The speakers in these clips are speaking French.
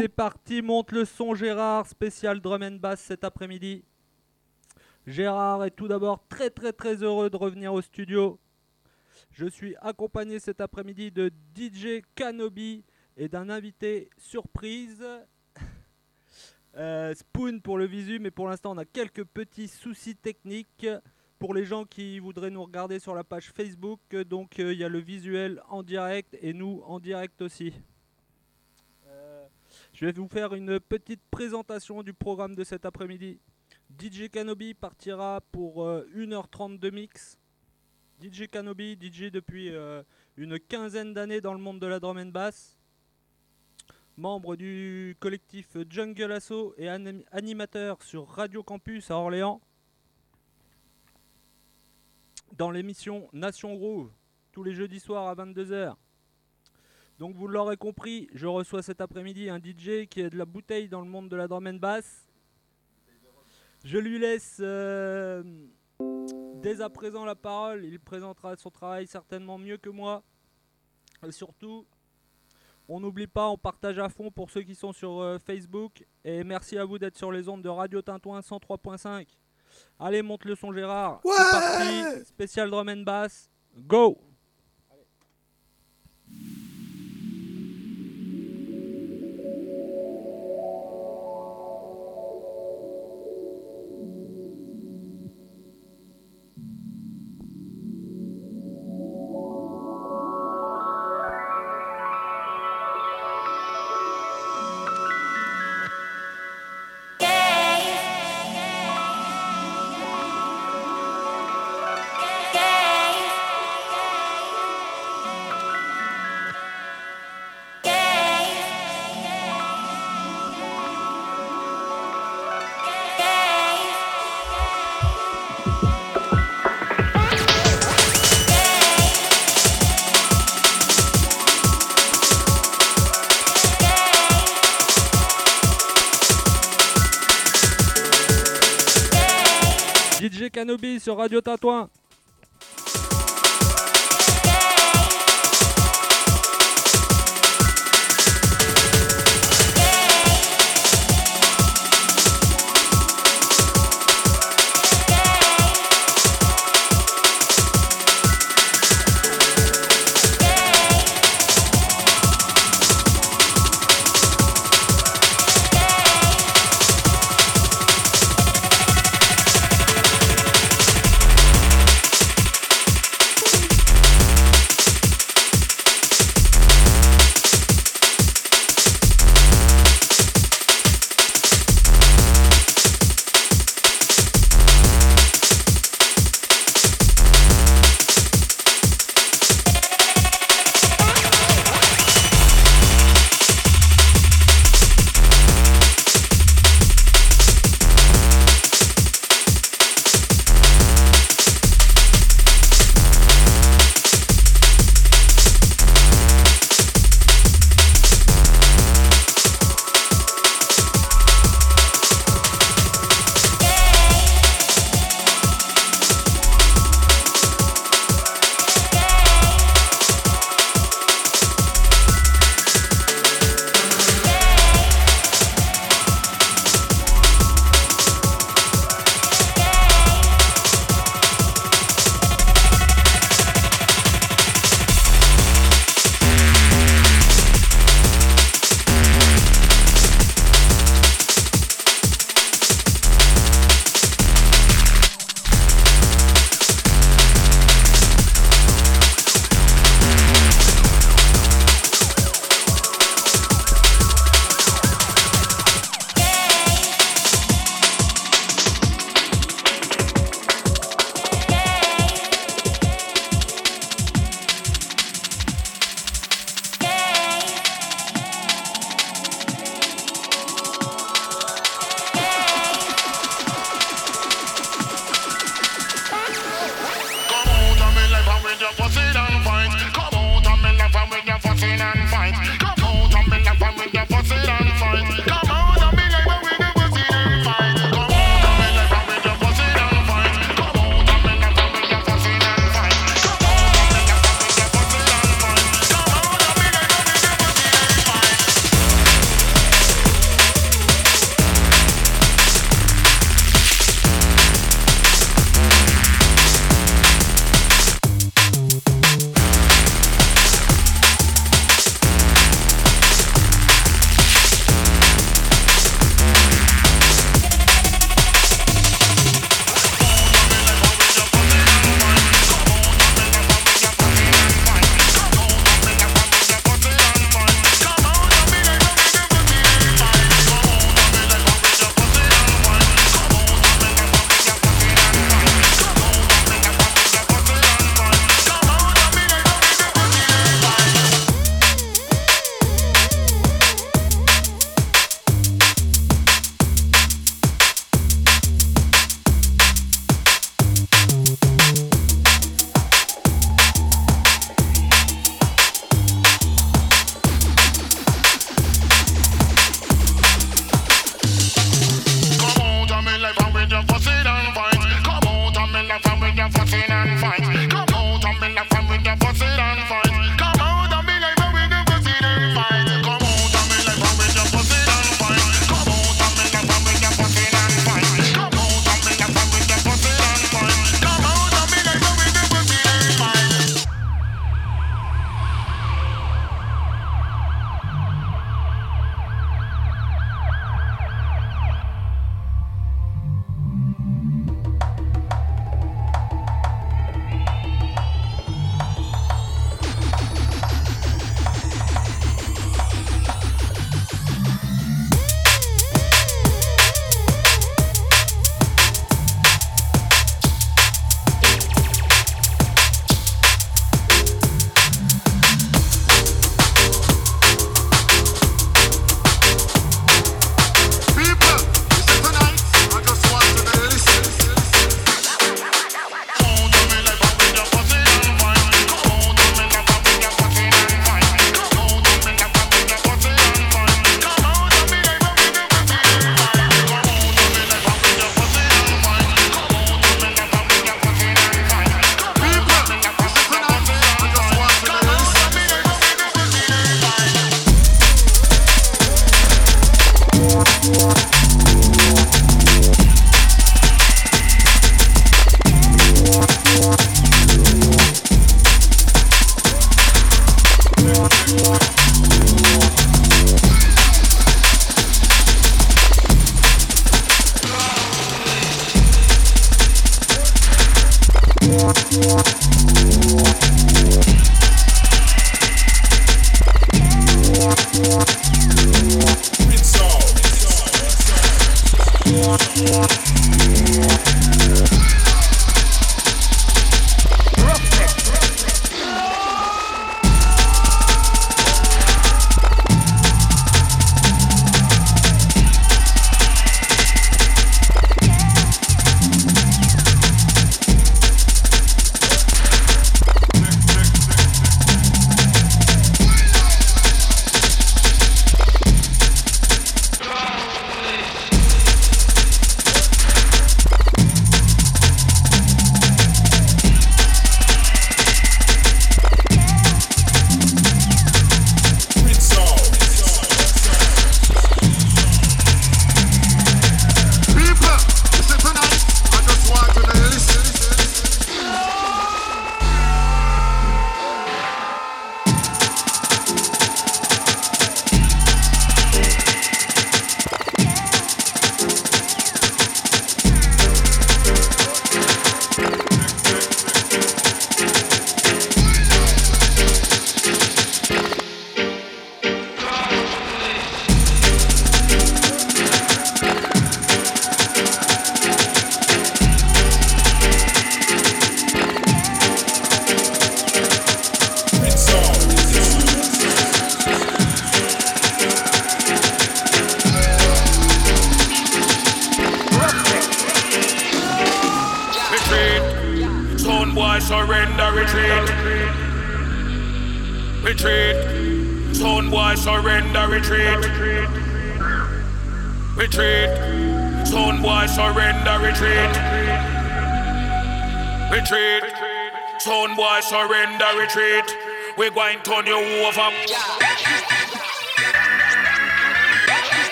C'est parti, monte le son Gérard, spécial drum and bass cet après-midi. Gérard est tout d'abord très très très heureux de revenir au studio. Je suis accompagné cet après-midi de DJ Kanobi et d'un invité surprise. Euh, Spoon pour le visu, mais pour l'instant on a quelques petits soucis techniques pour les gens qui voudraient nous regarder sur la page Facebook. Donc euh, il y a le visuel en direct et nous en direct aussi. Euh, je vais vous faire une petite présentation du programme de cet après-midi. DJ Kanobi partira pour 1h30 de mix. DJ Kanobi, DJ depuis une quinzaine d'années dans le monde de la drum and bass membre du collectif Jungle Asso et animateur sur Radio Campus à Orléans. Dans l'émission Nation Groove, tous les jeudis soirs à 22h. Donc vous l'aurez compris, je reçois cet après-midi un DJ qui est de la bouteille dans le monde de la drum and bass. Je lui laisse euh, dès à présent la parole, il présentera son travail certainement mieux que moi. Et surtout, on n'oublie pas, on partage à fond pour ceux qui sont sur euh, Facebook. Et merci à vous d'être sur les ondes de Radio Tintouin 103.5. Allez, monte le son Gérard. C'est parti. Spécial drum and bass. Go sur Radio Tatouin.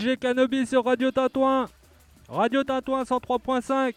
DJ Cannabis sur Radio Tintouin. Radio Tintouin 103.5.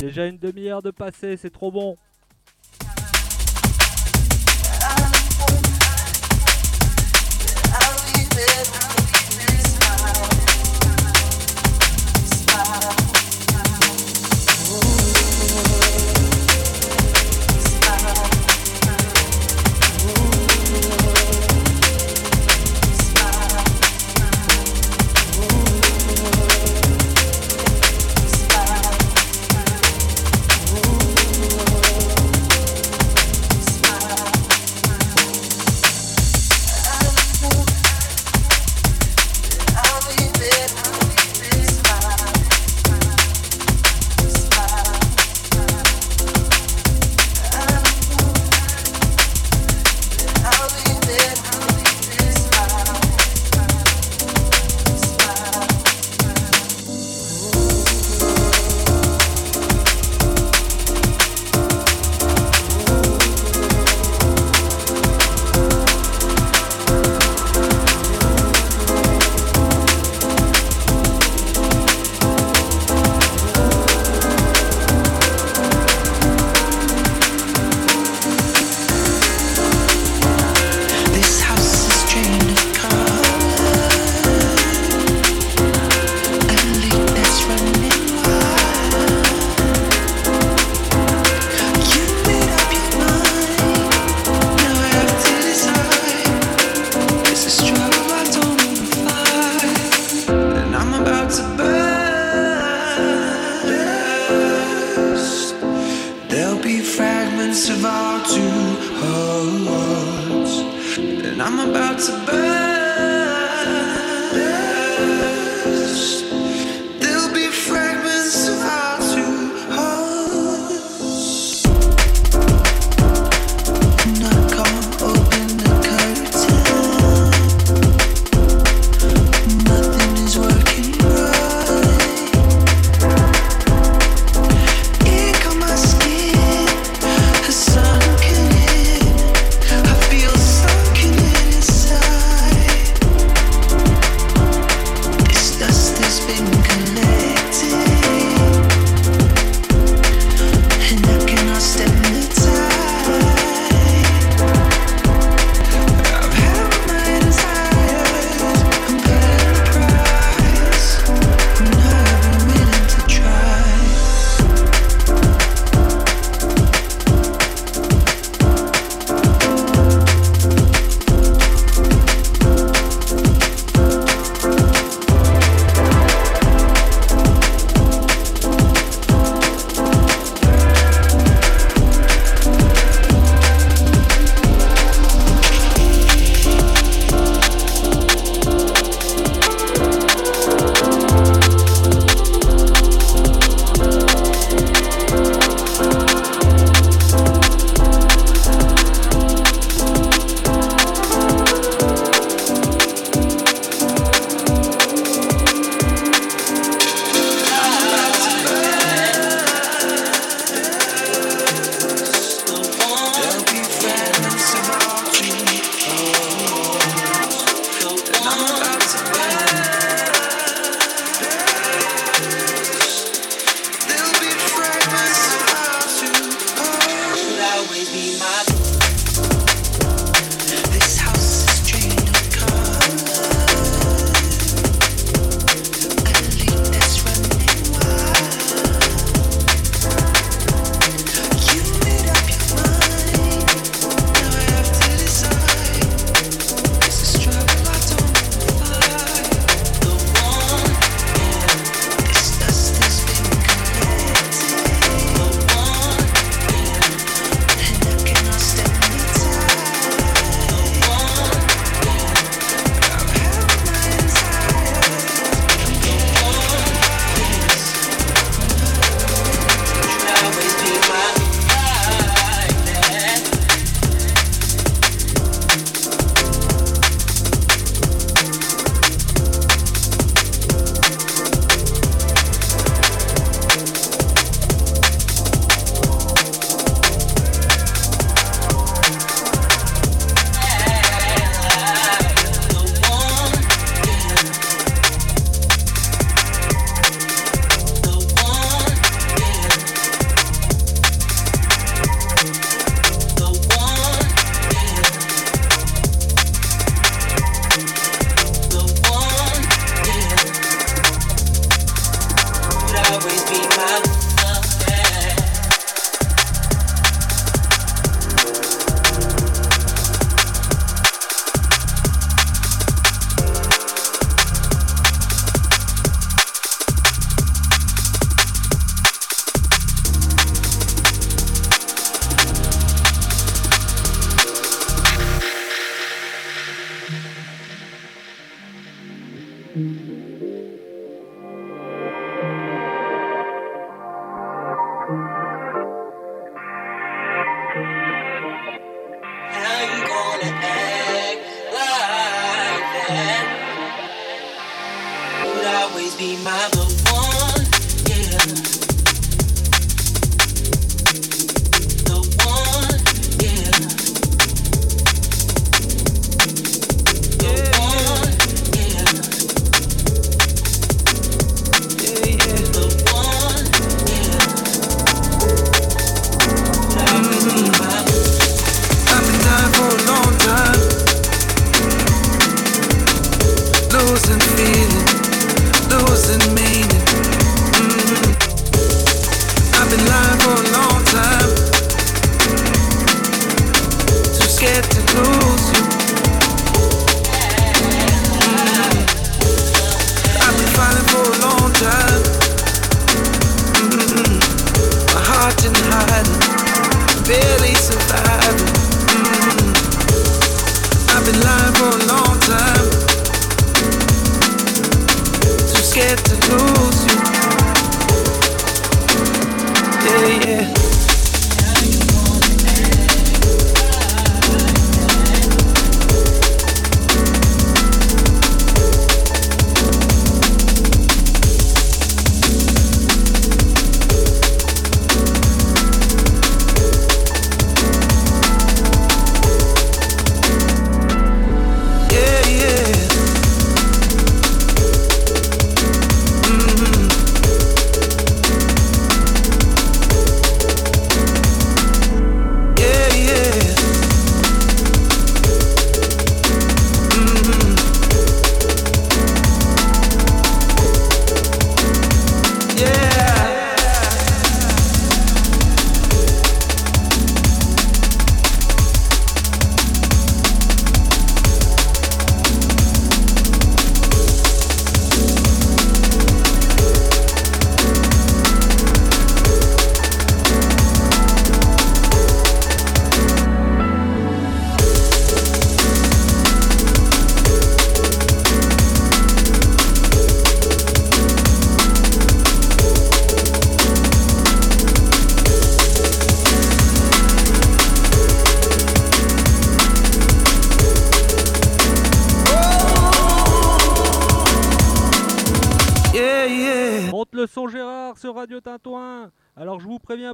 Déjà une demi-heure de passé, c'est trop bon.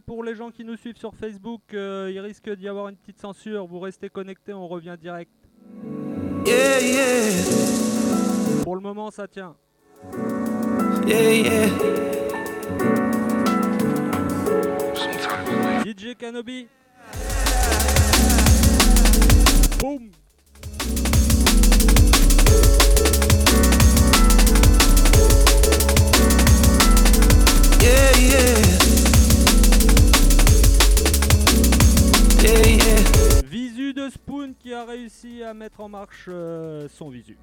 Pour les gens qui nous suivent sur Facebook, euh, il risque d'y avoir une petite censure. Vous restez connectés, on revient direct. Yeah, yeah. Pour le moment, ça tient. Yeah, DJ Canobi. en marche euh, son visu.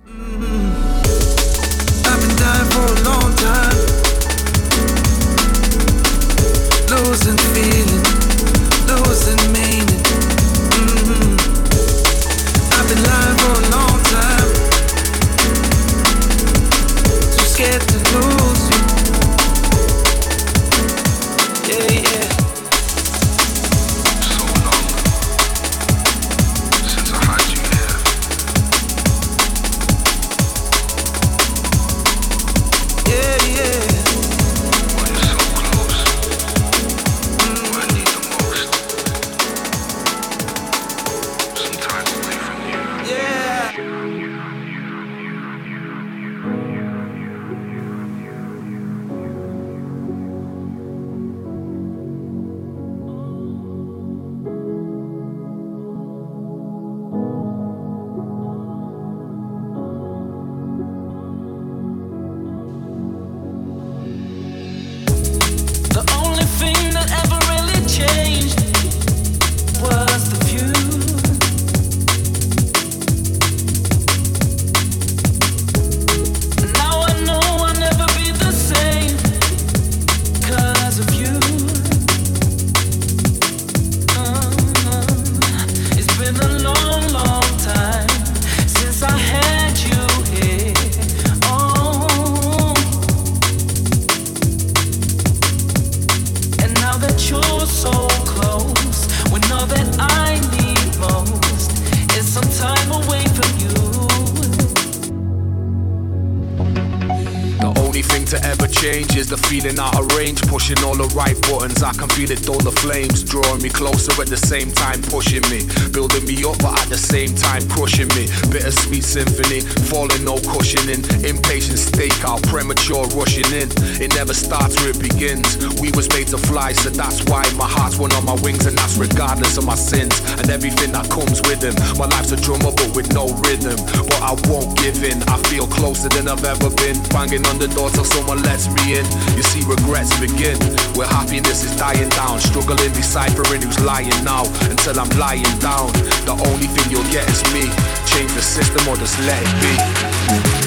symphony. Falling, no cushioning. Impatient stakeout, premature rushing in. It never starts where it begins. We was made to fly, so that's why my heart's one on my wings, and that's regardless of my sins and everything that comes with them. My life's a drummer, but with no rhythm. But I won't give in. I feel closer than I've ever been. Banging on the door till someone lets me in. You see, regrets begin where happiness is dying down. Struggling, deciphering who's lying now until I'm lying down. The only thing you'll get is me change the system or just let it be.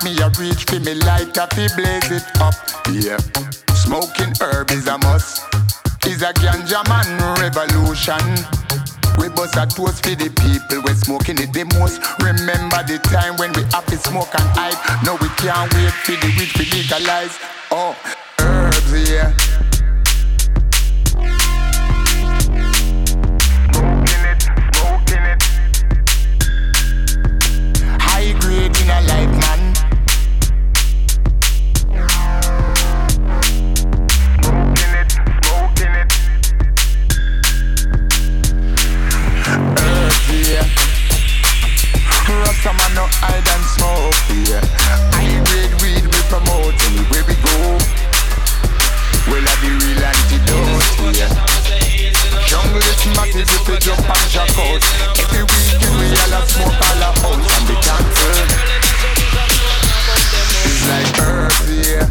A me a reach for me light up, me blaze it up. Yeah. Smoking herb is a must. Is a ganja man revolution. We bust a toast for the people we're smoking it the most. Remember the time when we happy smoke and hype. No, we can't wait for the weed to legalize. Oh, herbs, yeah. No hide and smoke, yeah. High grade weed we promote anywhere we go. Well, I the real antidote, yeah. Jungle is massive if we jump and jack out. Every weekend we all a smoke all a house and can't turn. It's like earth, yeah.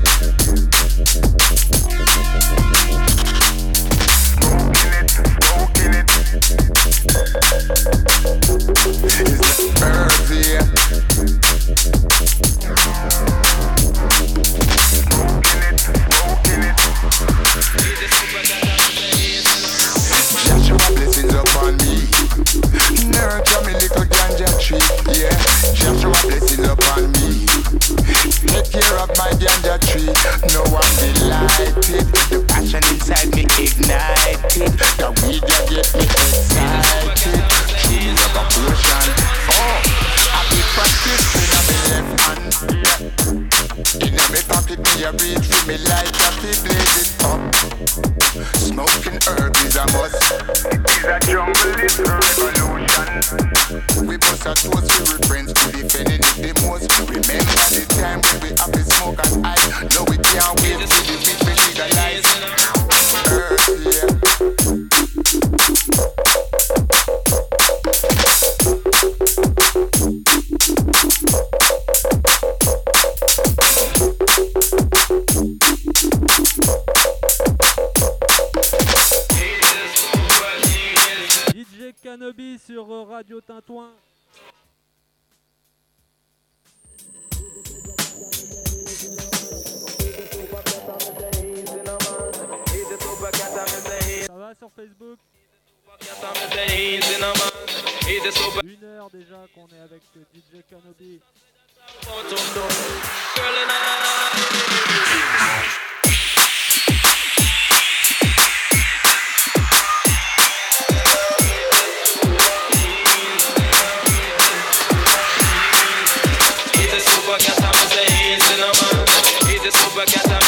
No one delighted. The passion inside me ignited. The weed that get me excited. True love a potion. Oh, I be practicing on my left hand. Yeah. In me a reach for me light up, me blaze it up. Smoking herb is a must. Is a jungle, is a revolution. We bust a toast to we friends Radio Tintouin. Ça va sur Facebook? Une heure déjà qu'on est avec euh, DJ Cannabis. Thank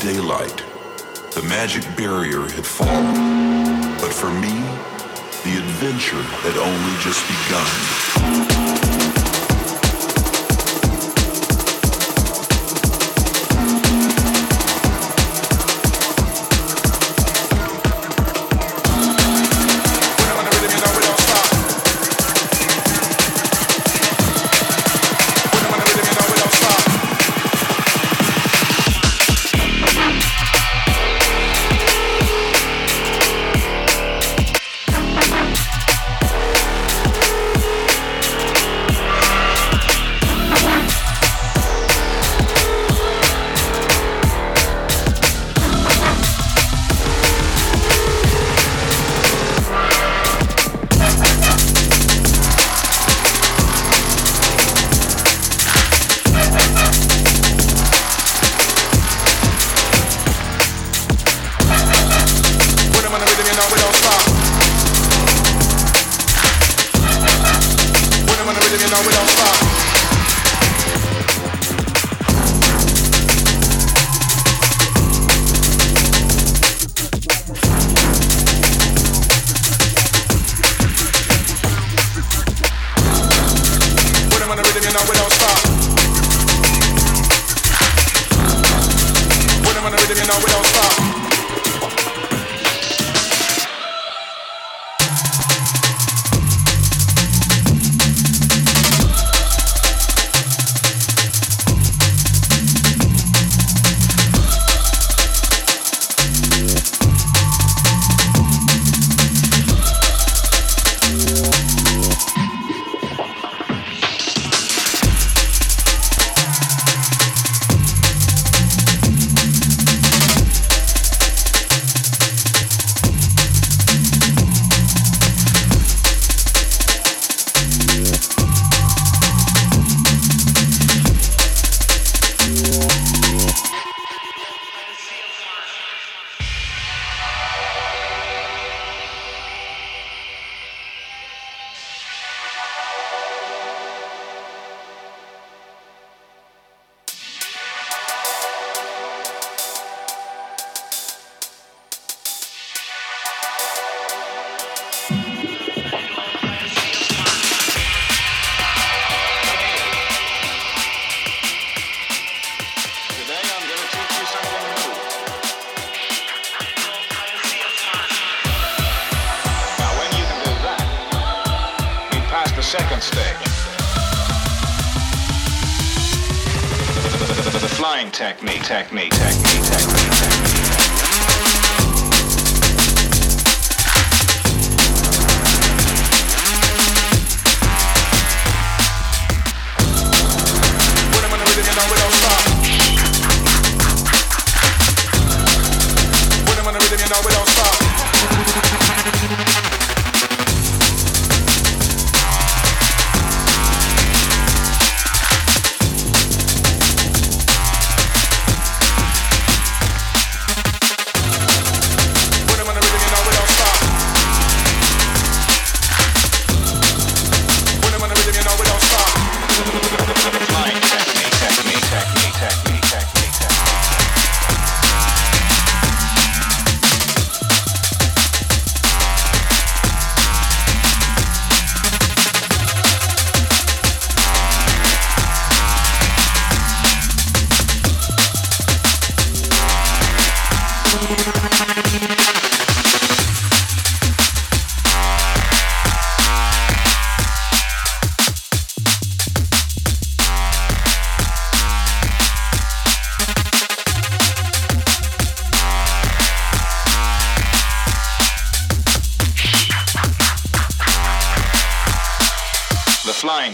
daylight, the magic barrier had fallen. But for me, the adventure had only just begun.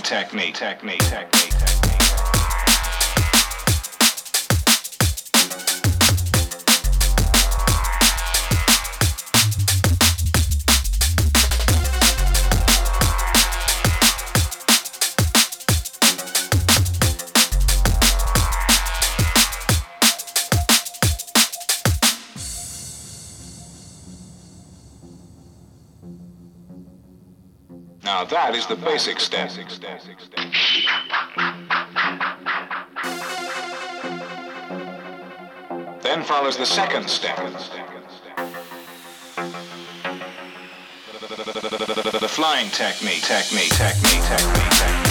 technique, technique, technique. That is the basic step. Then follows the second step. The flying technique, technique, technique, technique, technique.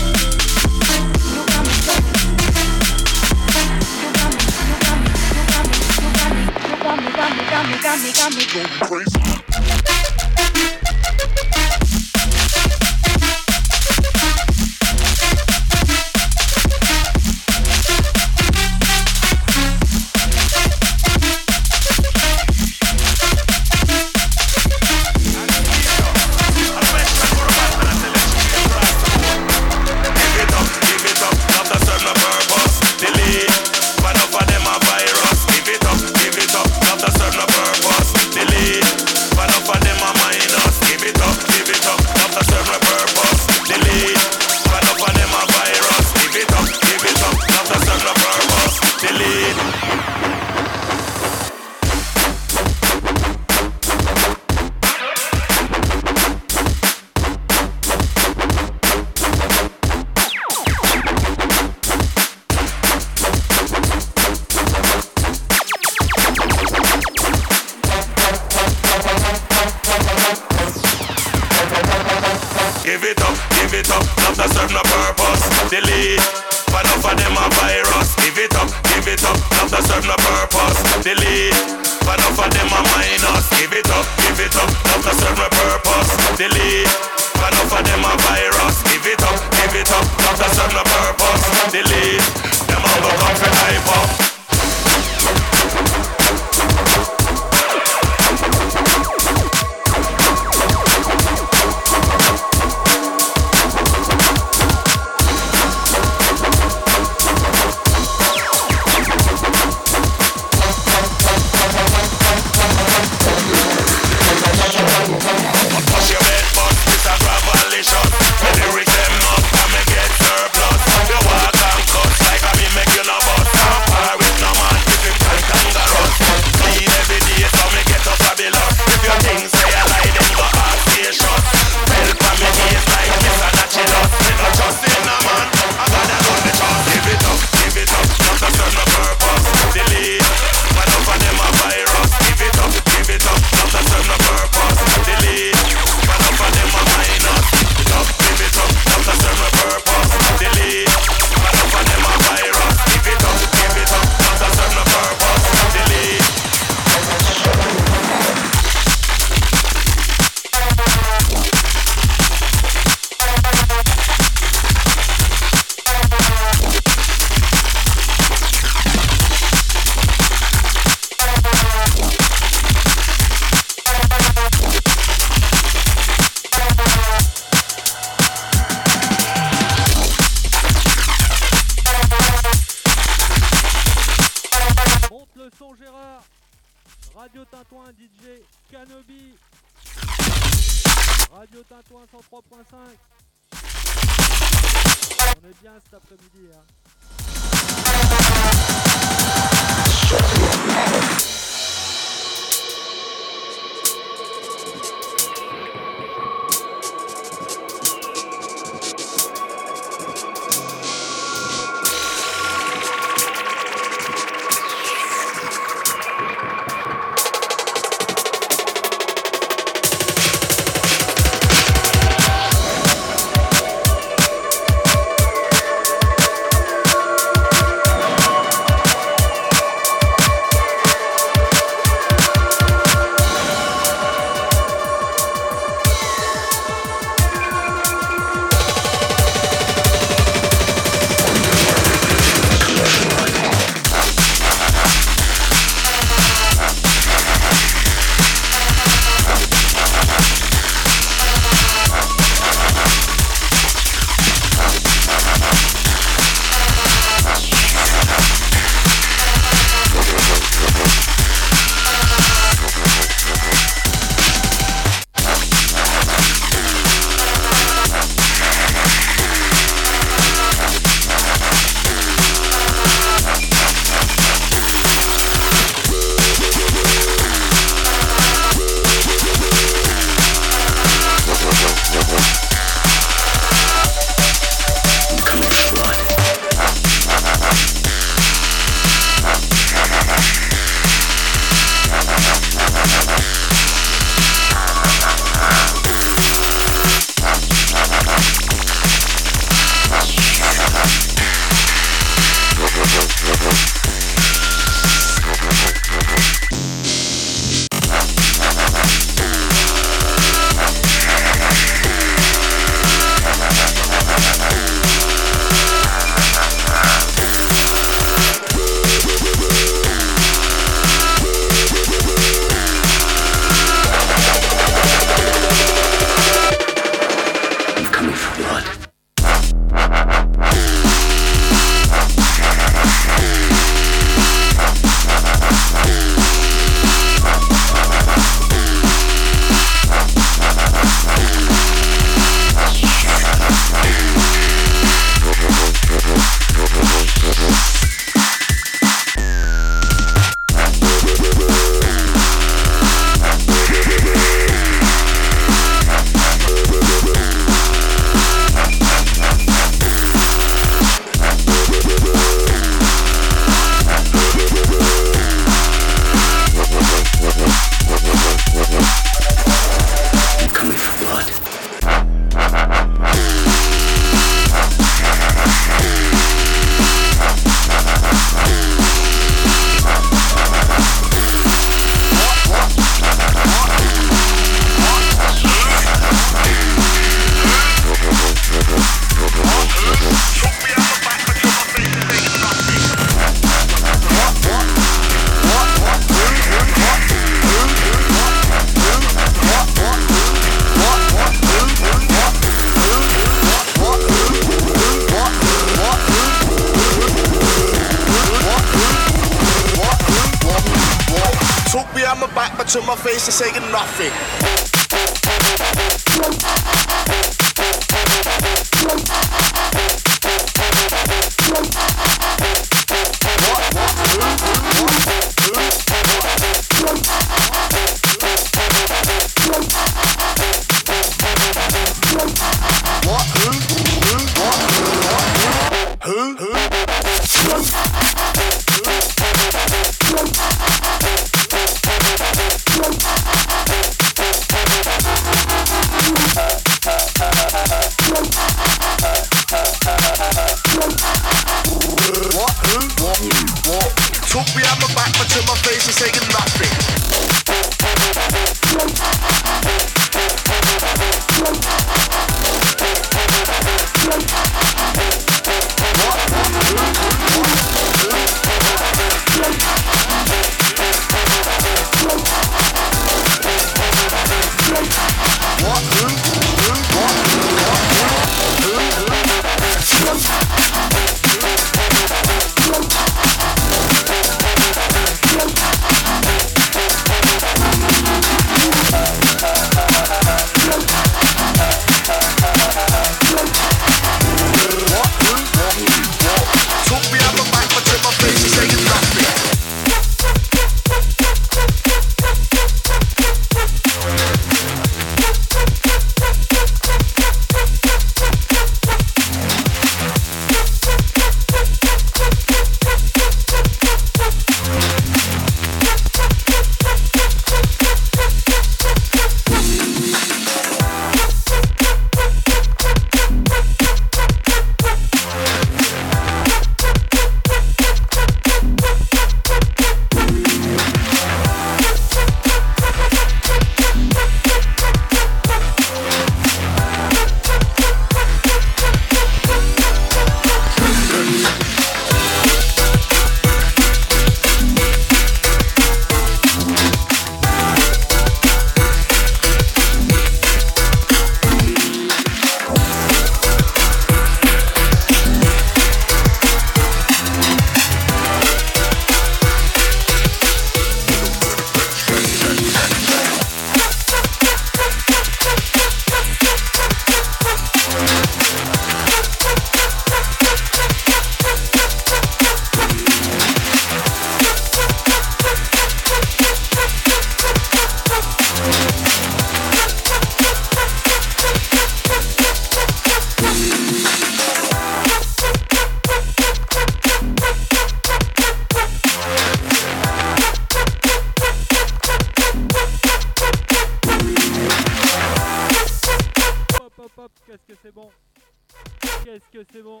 Qu'est-ce que c'est bon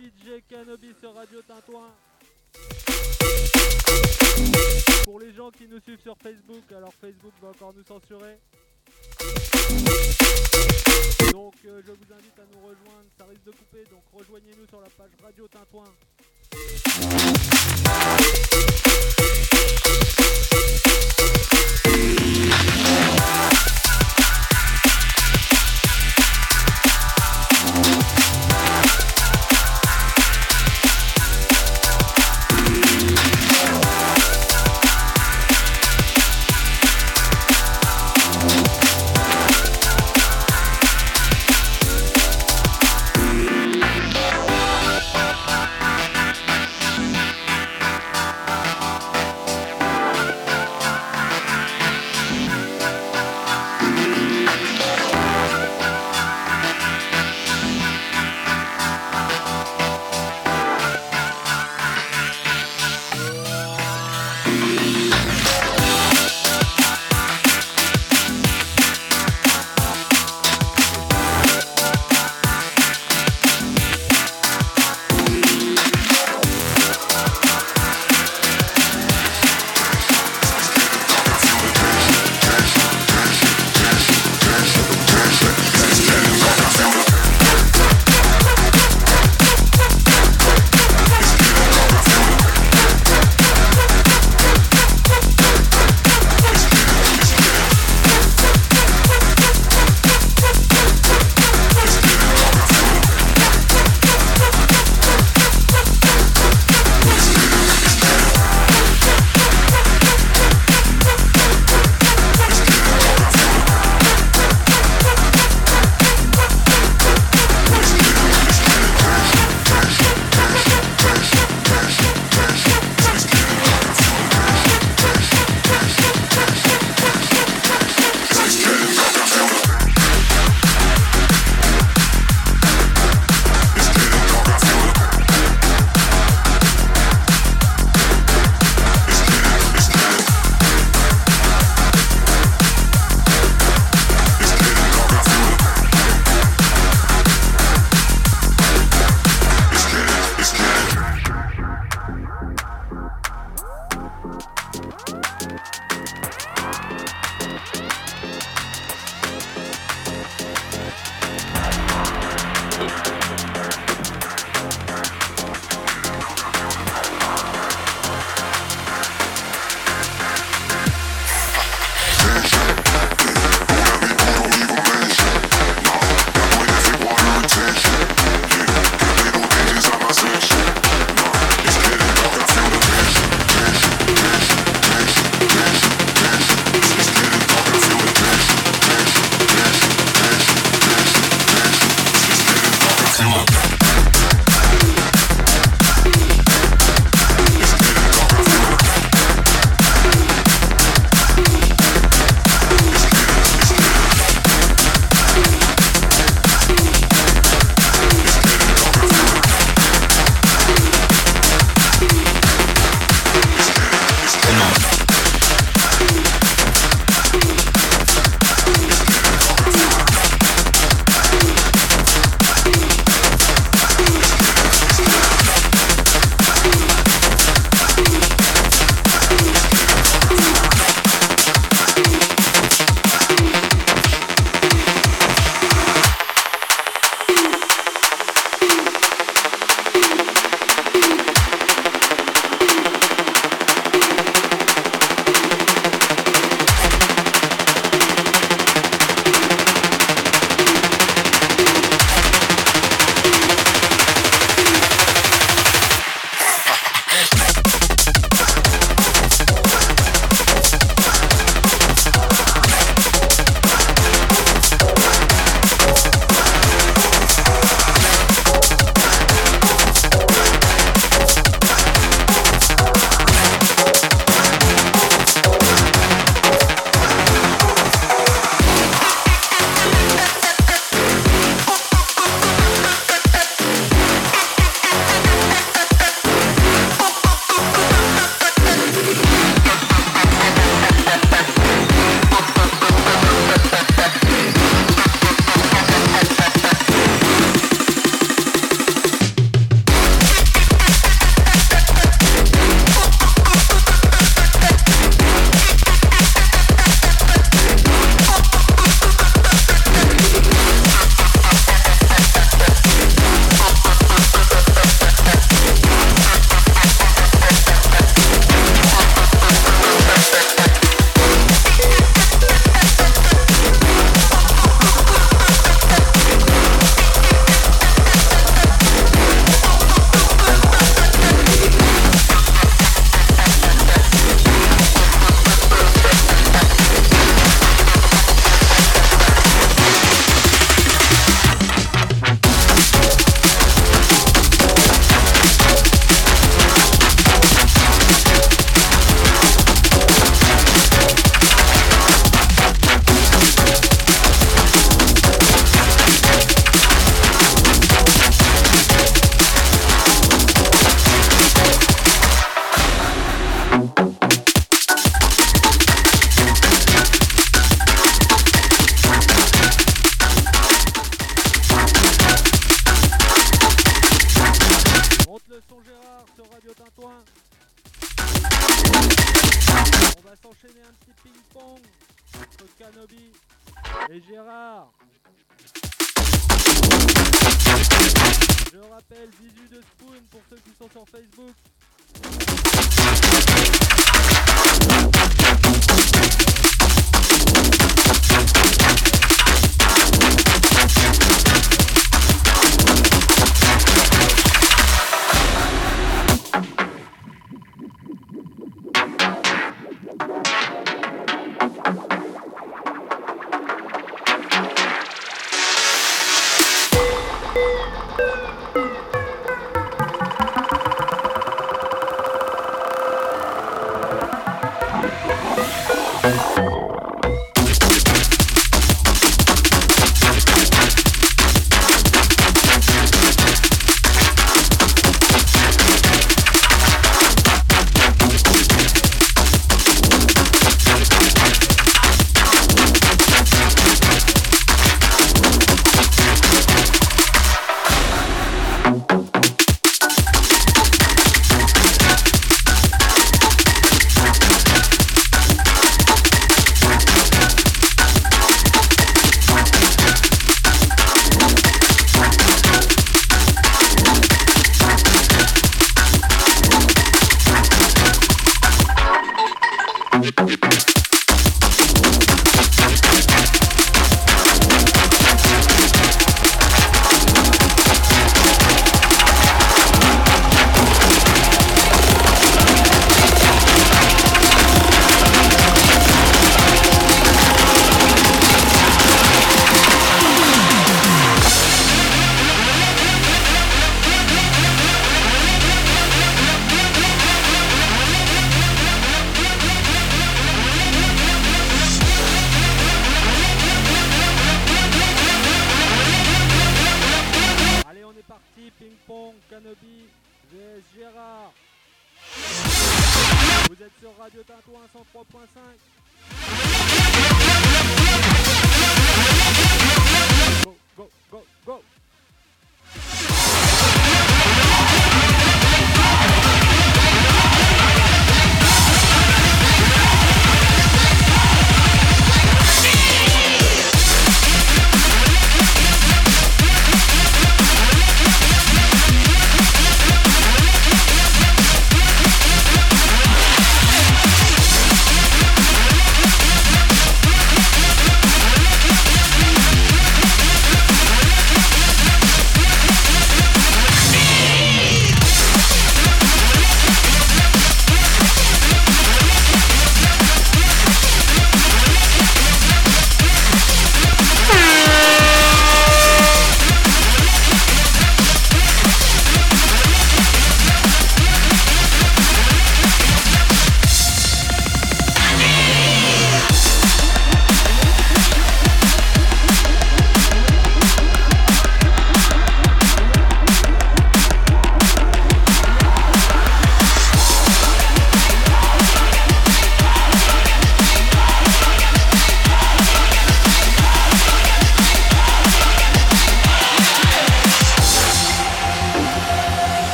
DJ Cannabis sur Radio Tintouin. Pour les gens qui nous suivent sur Facebook, alors Facebook va encore nous censurer. Donc euh, je vous invite à nous rejoindre, ça risque de couper, donc rejoignez-nous sur la page Radio Tintouin. Thank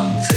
um,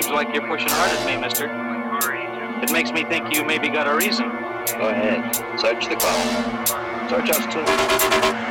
Seems like you're pushing hard at me, mister. It makes me think you maybe got a reason. Go ahead. Search the car. Search us too.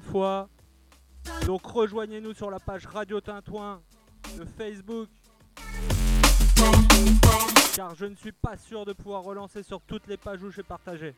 Fois. Donc rejoignez-nous sur la page Radio Tintouin de Facebook. Car je ne suis pas sûr de pouvoir relancer sur toutes les pages où j'ai partagé.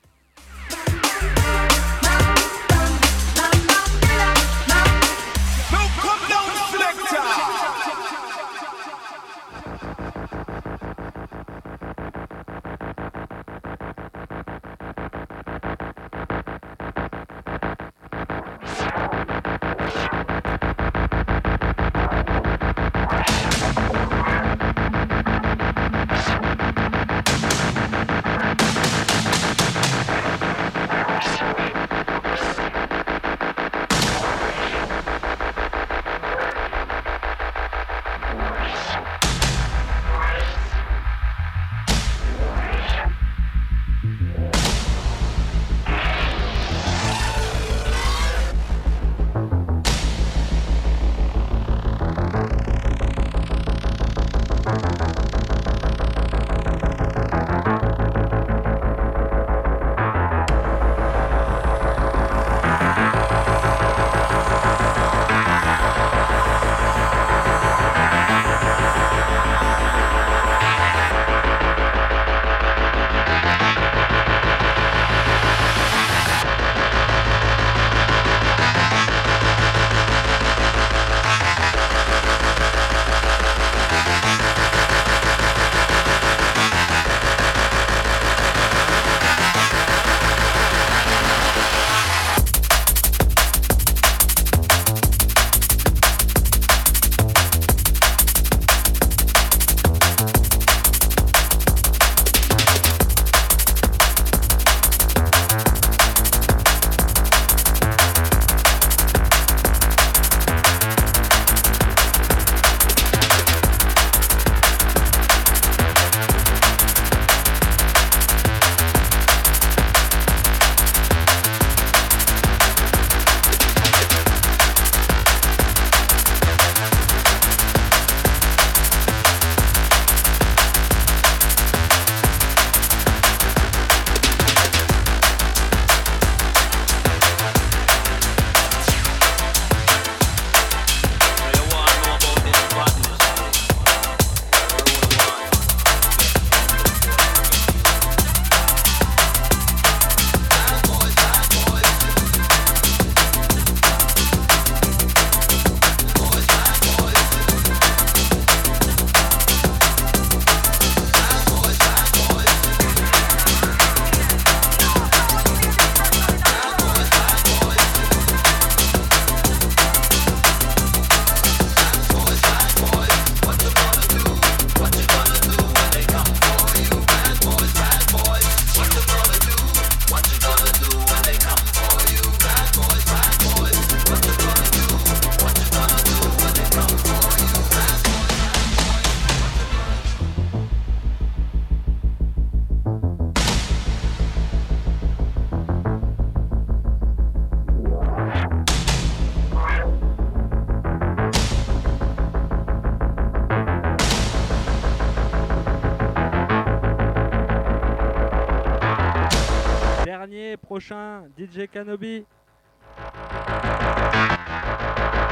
DJ Kanobi.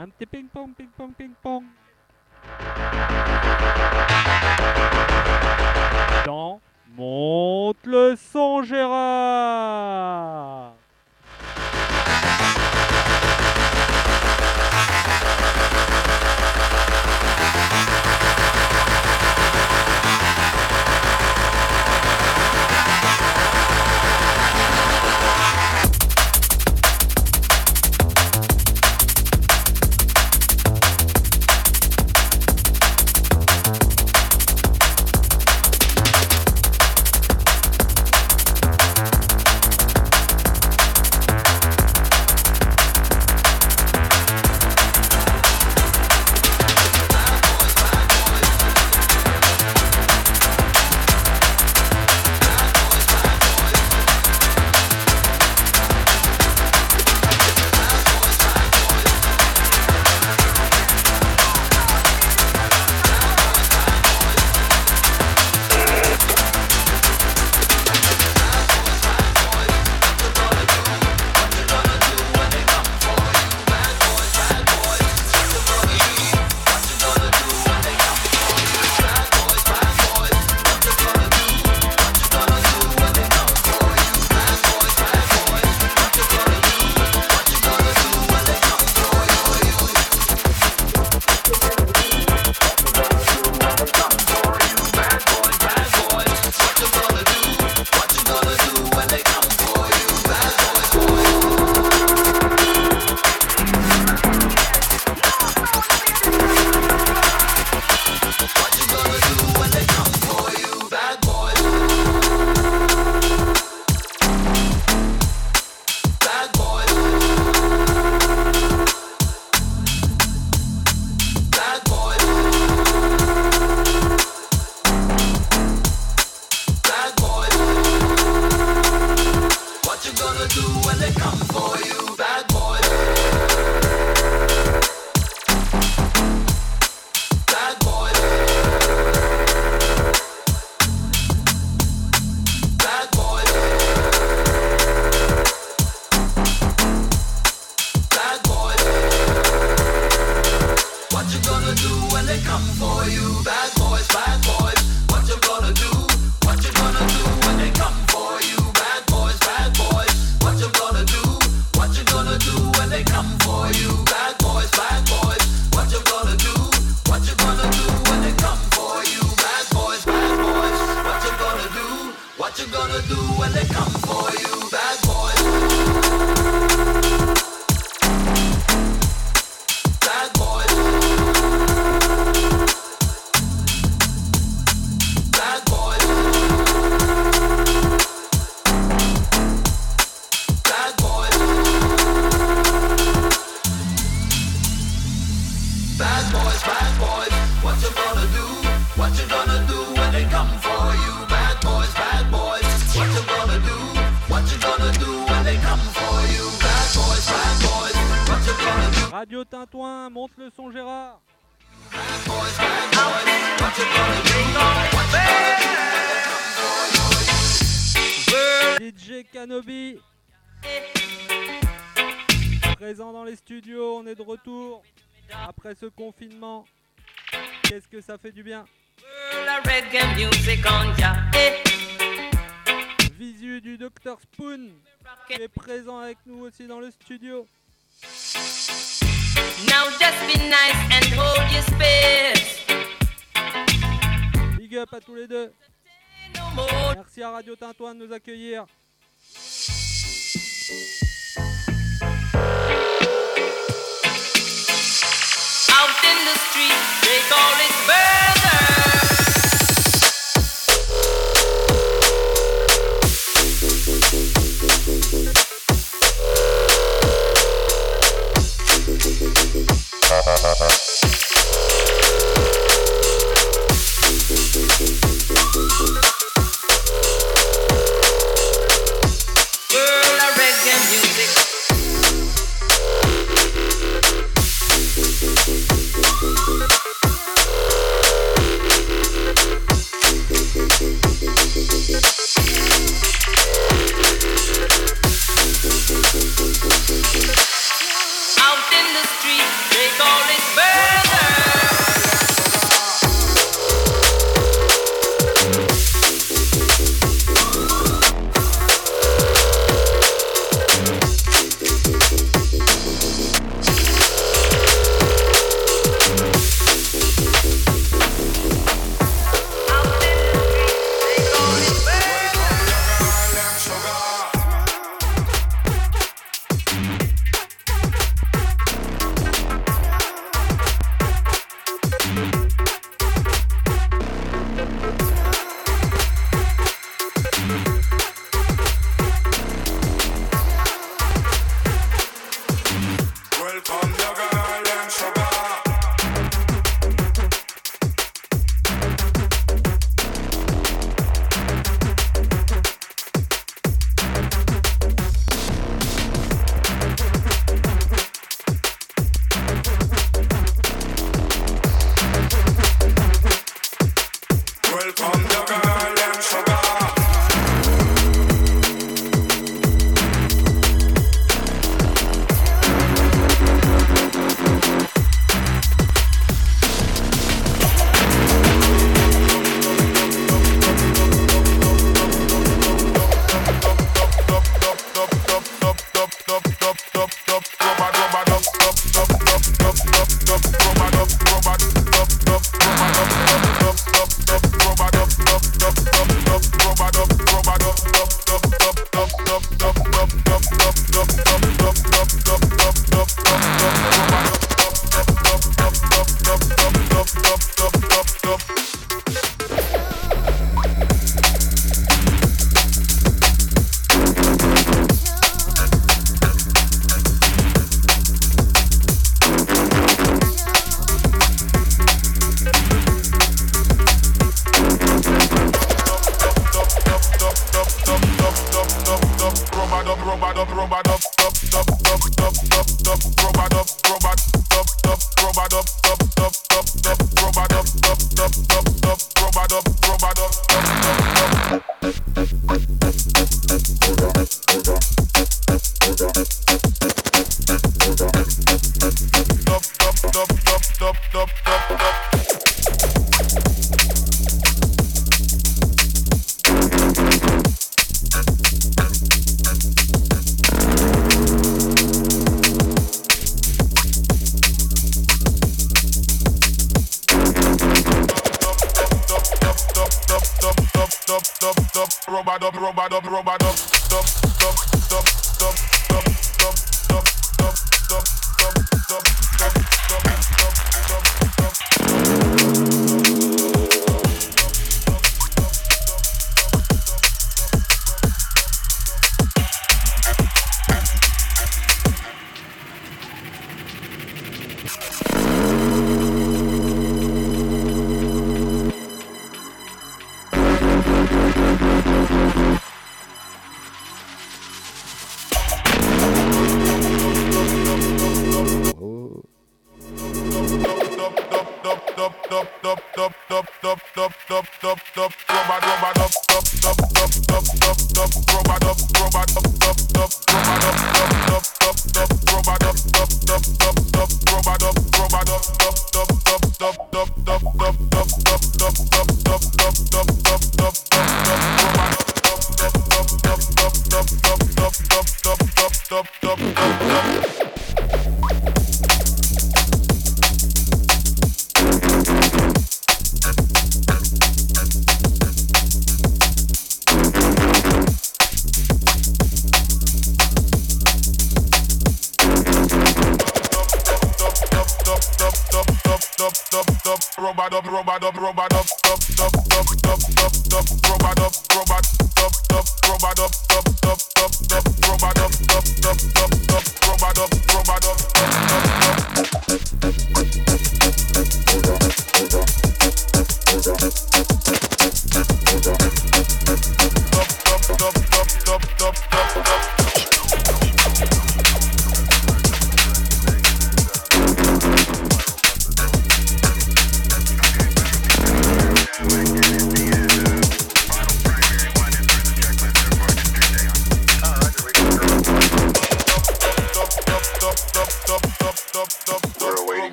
Un petit ping-pong, ping-pong, ping-pong. Radio Tintouin, monte le son Gérard. DJ Canobi présent dans les studios, on est de retour après ce confinement. Qu'est-ce que ça fait du bien? Visu du Dr Spoon qui est présent avec nous aussi dans le studio. Now just be nice and hold your space. Big up à tous les deux. Merci à Radio Tintoin de nous accueillir. Out in the street, they call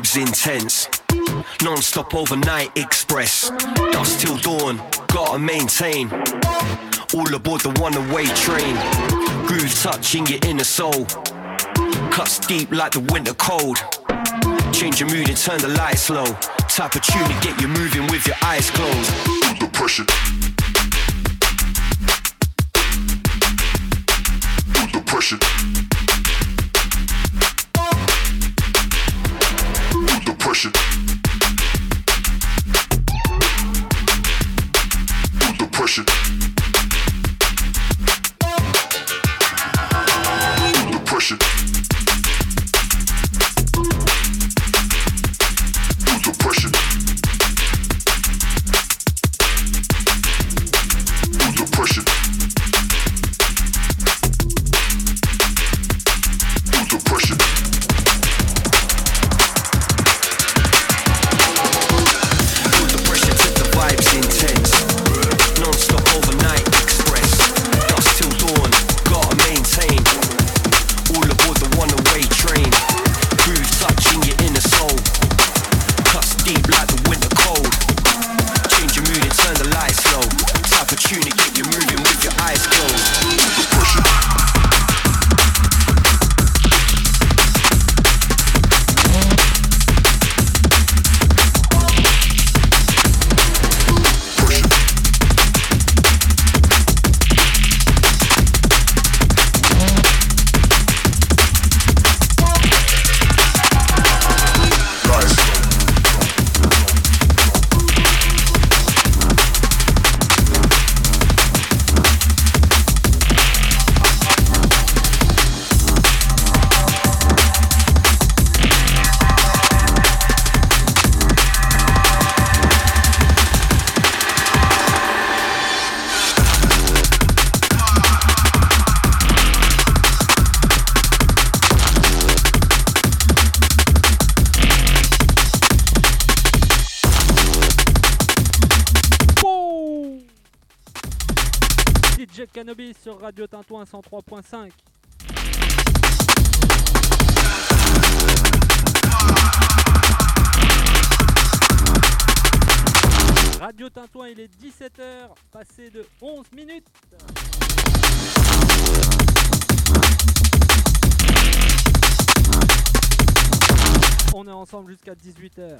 vibe's intense. Non-stop overnight express. Dusk till dawn, gotta maintain. All aboard the one-way train. Groove touching your inner soul. Cuts deep like the winter cold. Change your mood and turn the lights low. Type of tune to get you moving with your eyes closed. The pressure. Sur Radio Tintouin 103.5. Radio Tintouin, il est 17h, passé de 11 minutes. On est ensemble jusqu'à 18h.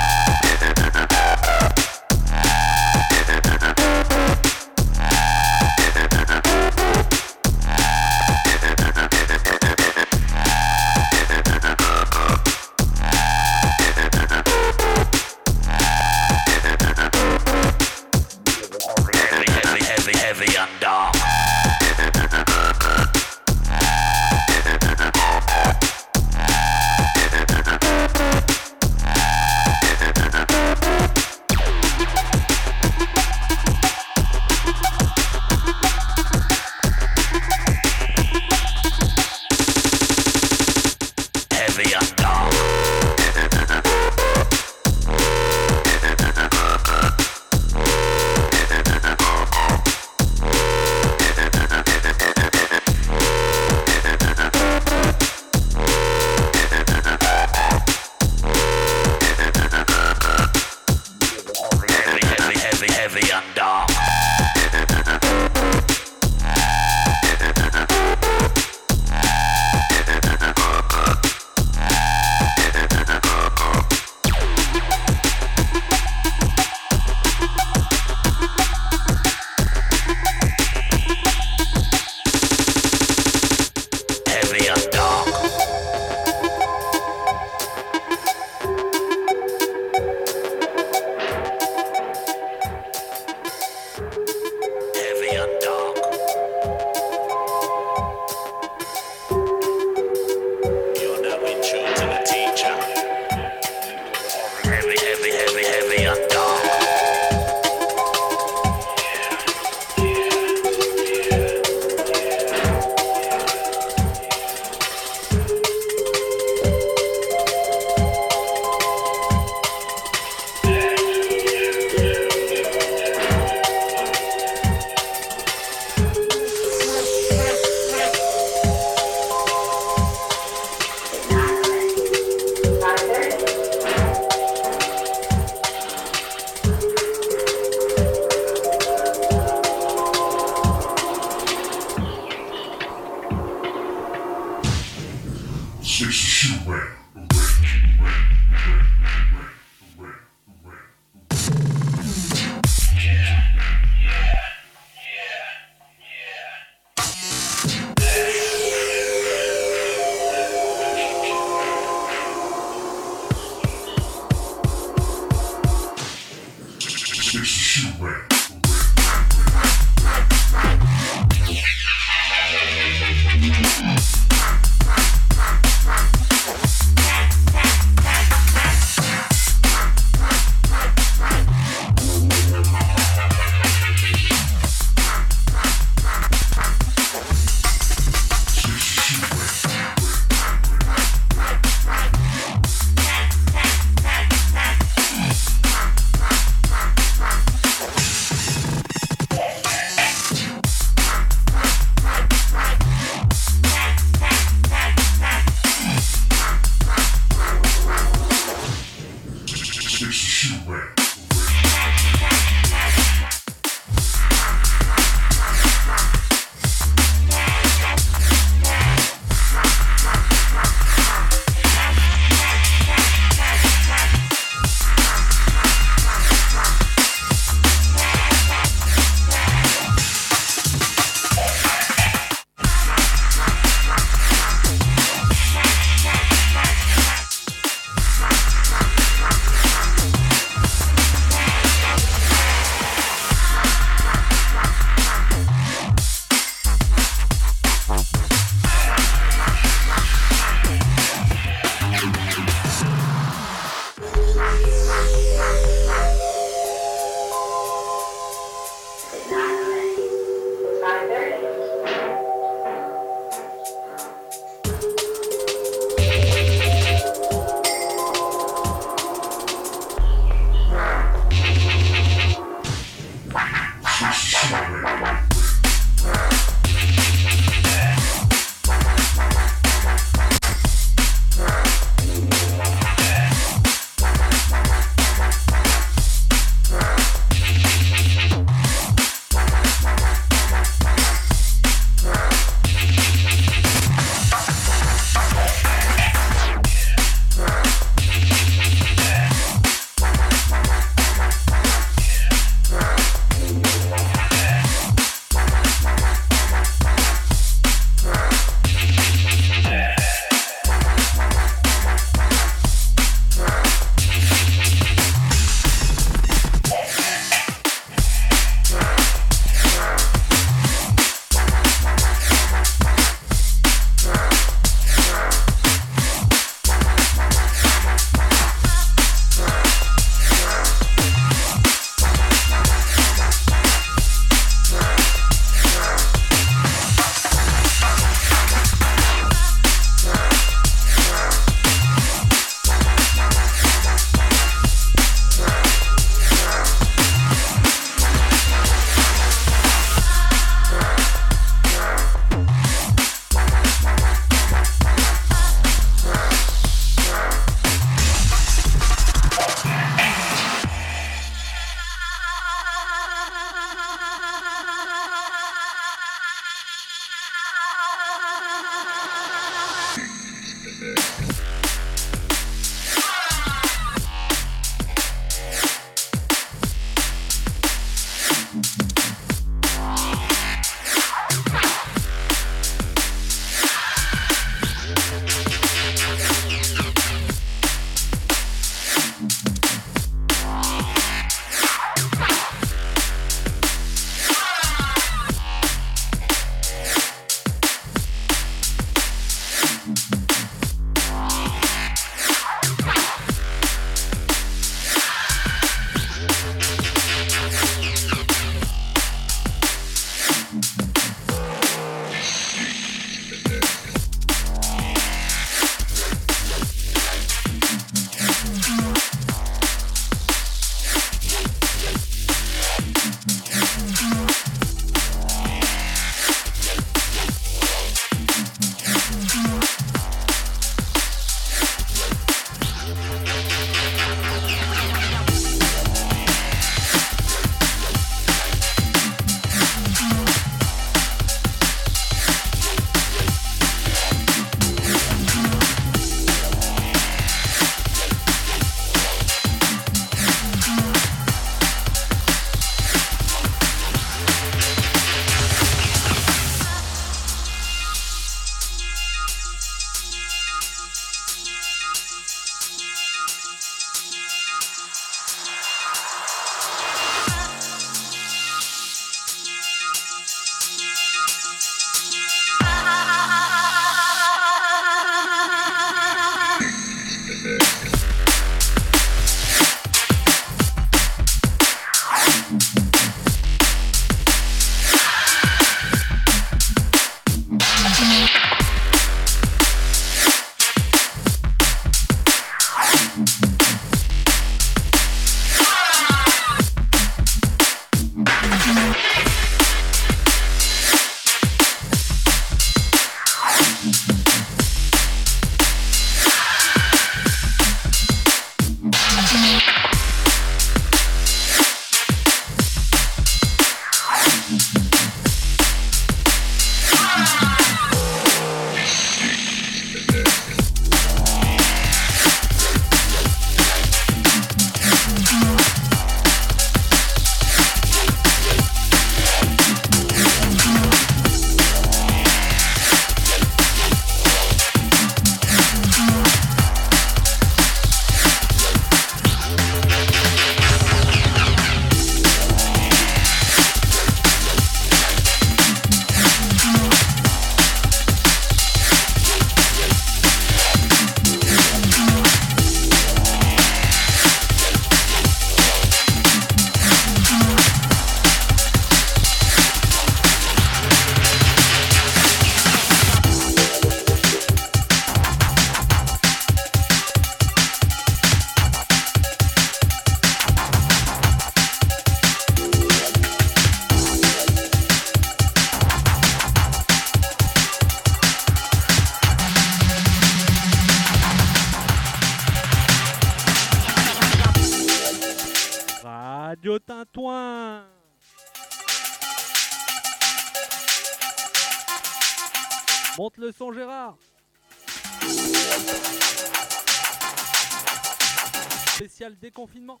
Déconfinement.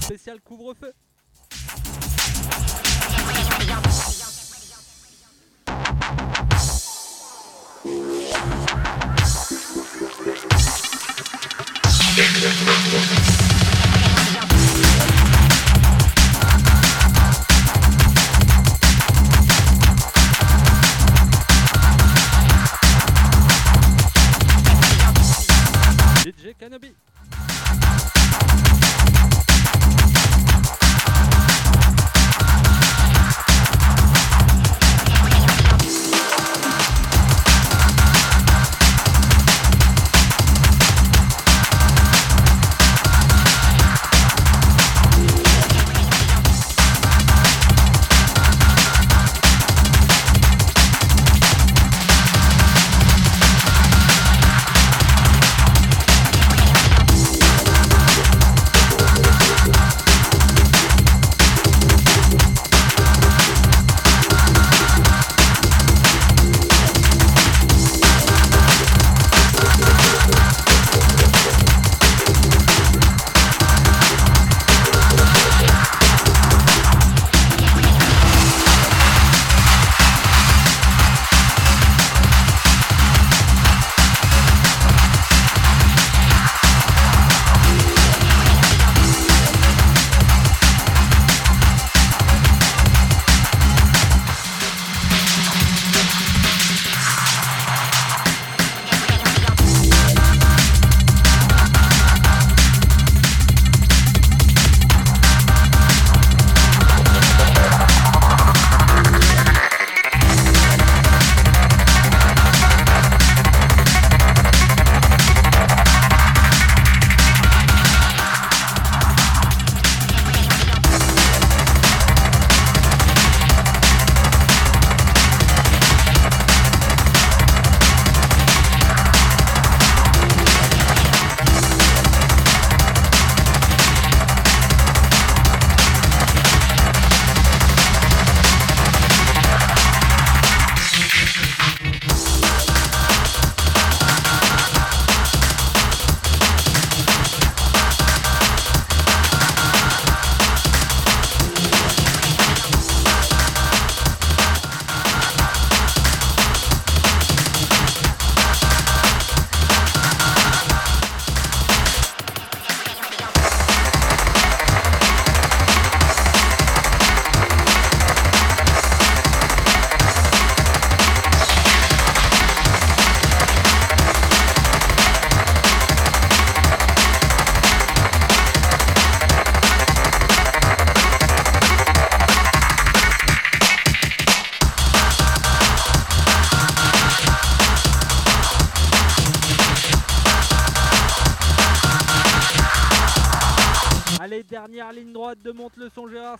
Spécial couvre-feu.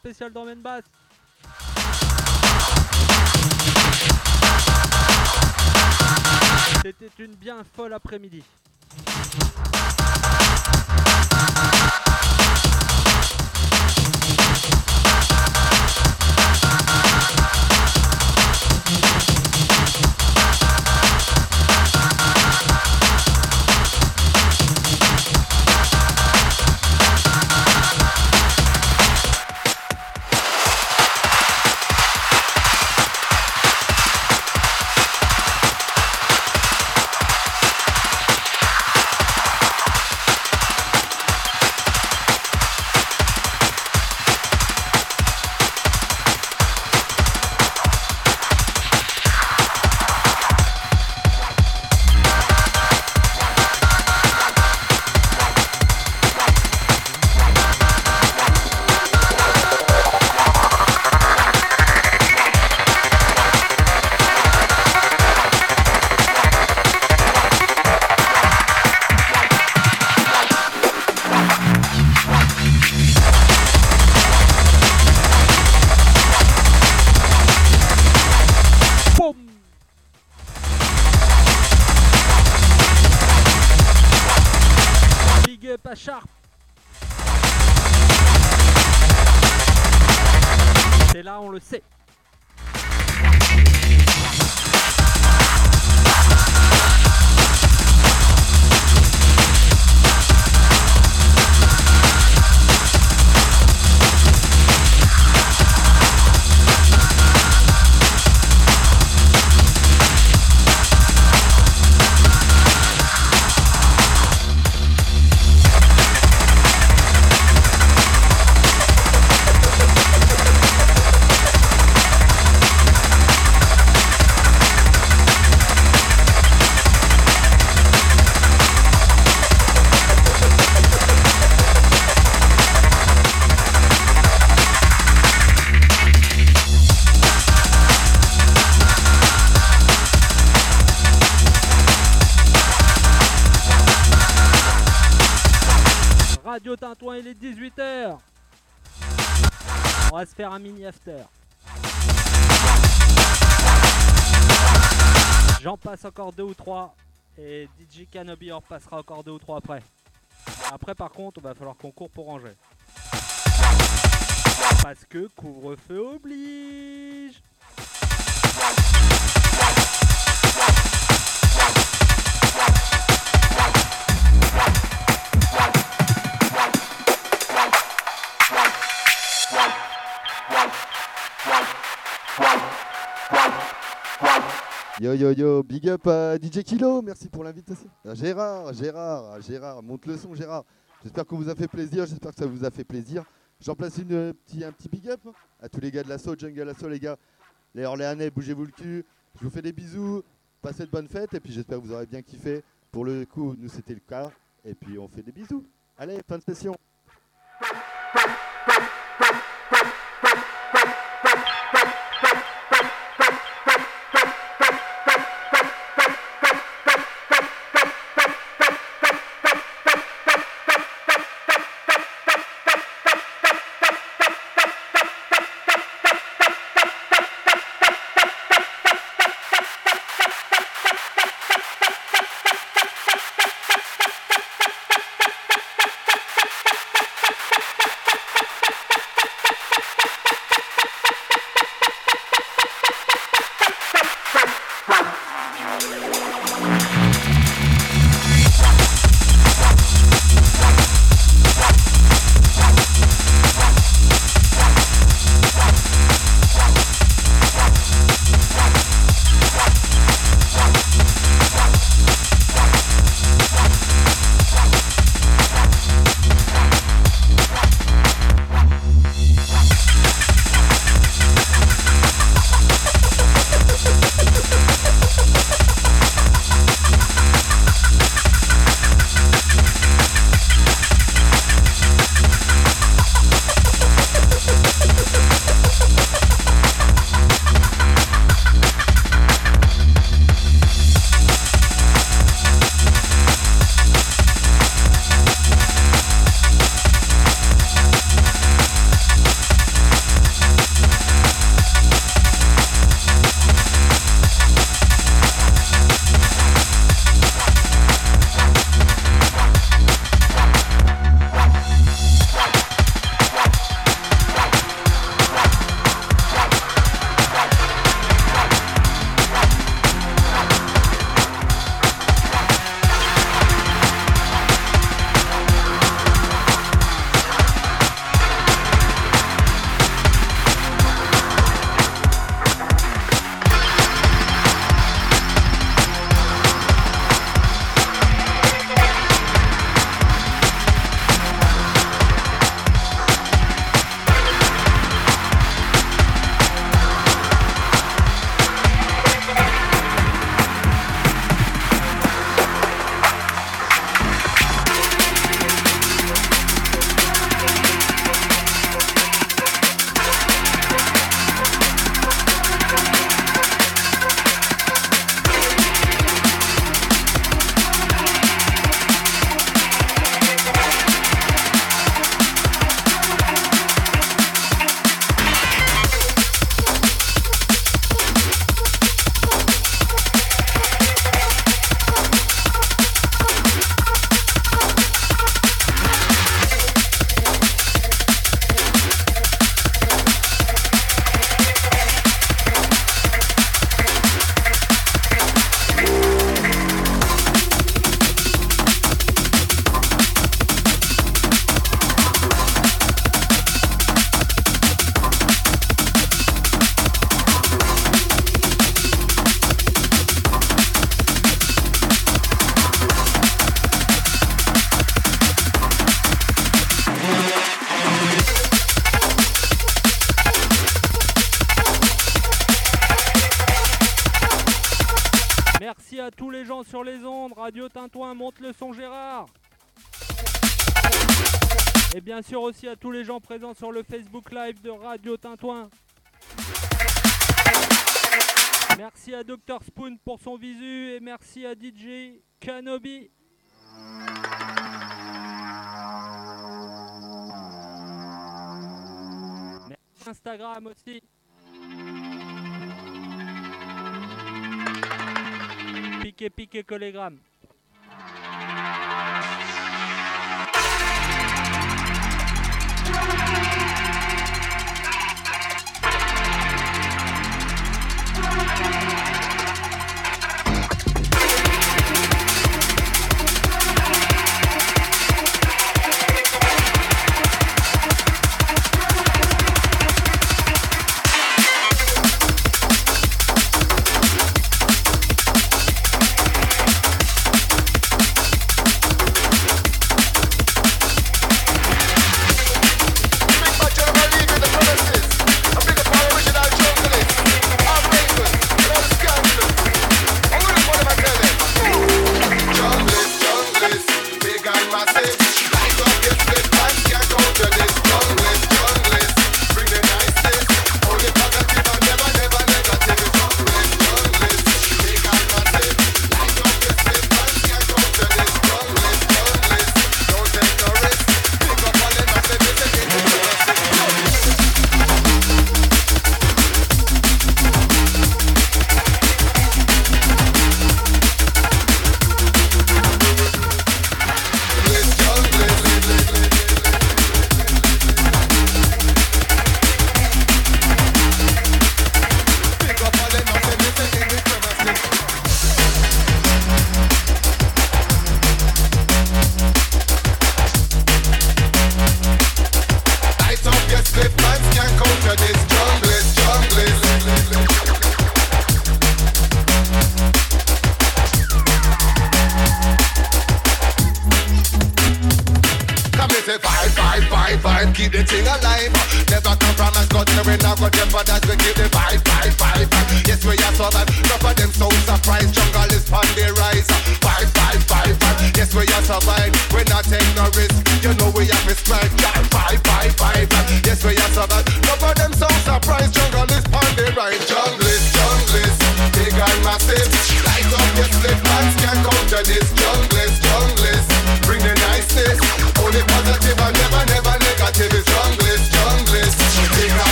Spécial dans basse. C'était une bien folle après-midi. J'en passe encore deux ou trois. Et DJ Kanobi en repassera encore deux ou trois après. Après, par contre, il va falloir qu'on court pour ranger. Parce que couvre-feu oblige. Yo yo yo, big up à DJ Kilo, merci pour l'invitation. À Gérard, Gérard, Gérard, monte le son Gérard. J'espère qu'on vous a fait plaisir, j'espère que ça vous a fait plaisir. J'en place une, euh, un petit big up à tous les gars de l'assaut, Jungle Assaut les gars. Les Orléanais, bougez-vous le cul. Je vous fais des bisous, passez de bonnes fêtes et puis j'espère que vous aurez bien kiffé. Pour le coup, nous c'était le cas. Et puis on fait des bisous. Allez, fin de session. Radio Tintoin monte le son Gérard Et bien sûr aussi à tous les gens présents sur le Facebook Live de Radio Tintoin. Merci à Dr Spoon pour son visu et merci à DJ Kanobi. Instagram aussi. Piqué, piqué, collégramme.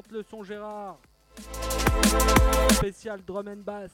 Monte le son Gérard. Spécial drum and bass.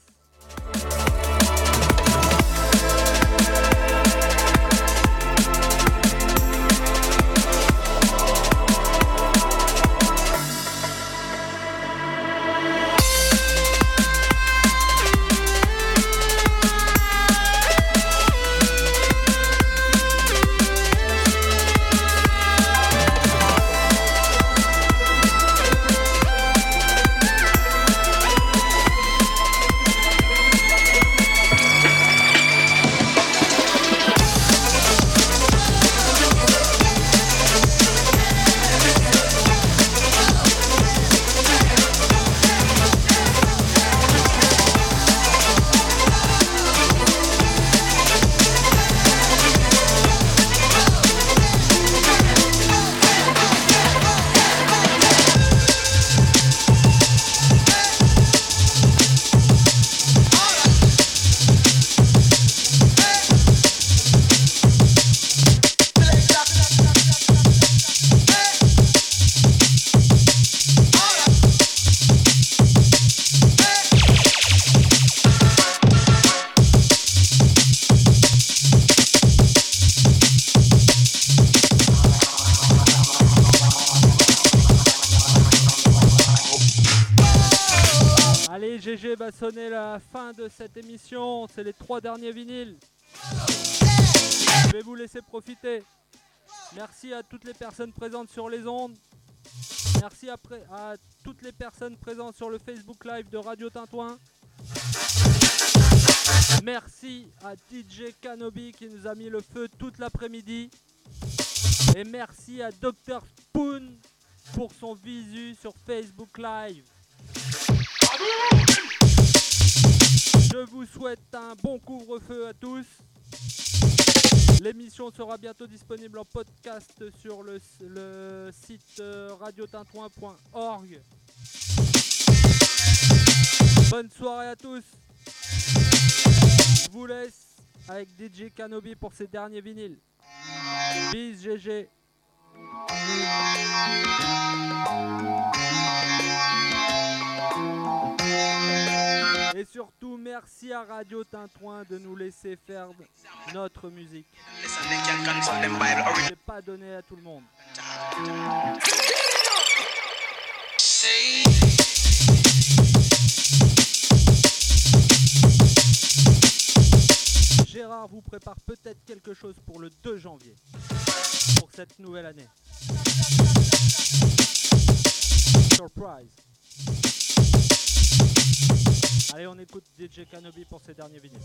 La fin de cette émission. C'est les trois derniers vinyles. Je vais vous laisser profiter. Merci à toutes les personnes présentes sur les ondes. Merci à, à toutes les personnes présentes sur le Facebook Live de Radio Tintouin. Merci à DJ Kanobi qui nous a mis le feu toute l'après-midi. Et merci à Dr Spoon pour son visu sur Facebook Live. Je vous souhaite un bon couvre-feu à tous. L'émission sera bientôt disponible en podcast sur le, le site euh, radiotintouin.org. Bonne soirée à tous. Je vous laisse avec DJ Kanobi pour ses derniers vinyles. Bis GG. Et surtout, merci à Radio Tintouin de nous laisser faire notre musique. C'est pas donné à tout le monde. Gérard vous prépare peut-être quelque chose pour le 2 janvier, pour cette nouvelle année. Surprise. Allez, on écoute DJ Kanobi pour ses derniers vinyles.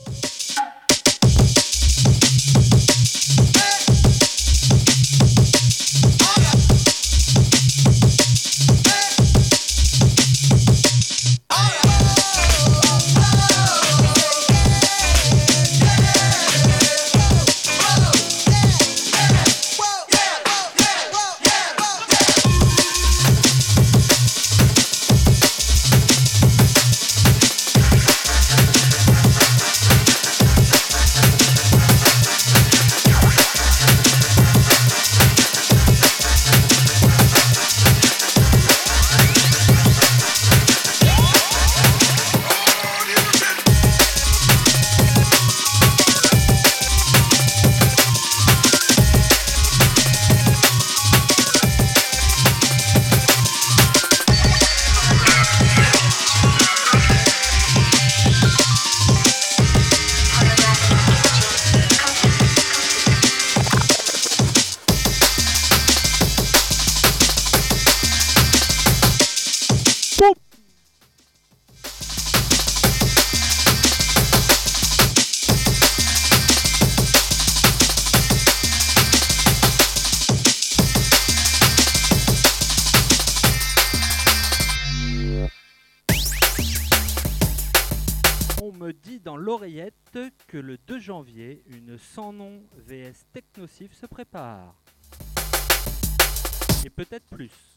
Que le 2 janvier, une sans nom VS Technocif se prépare. Et peut-être plus.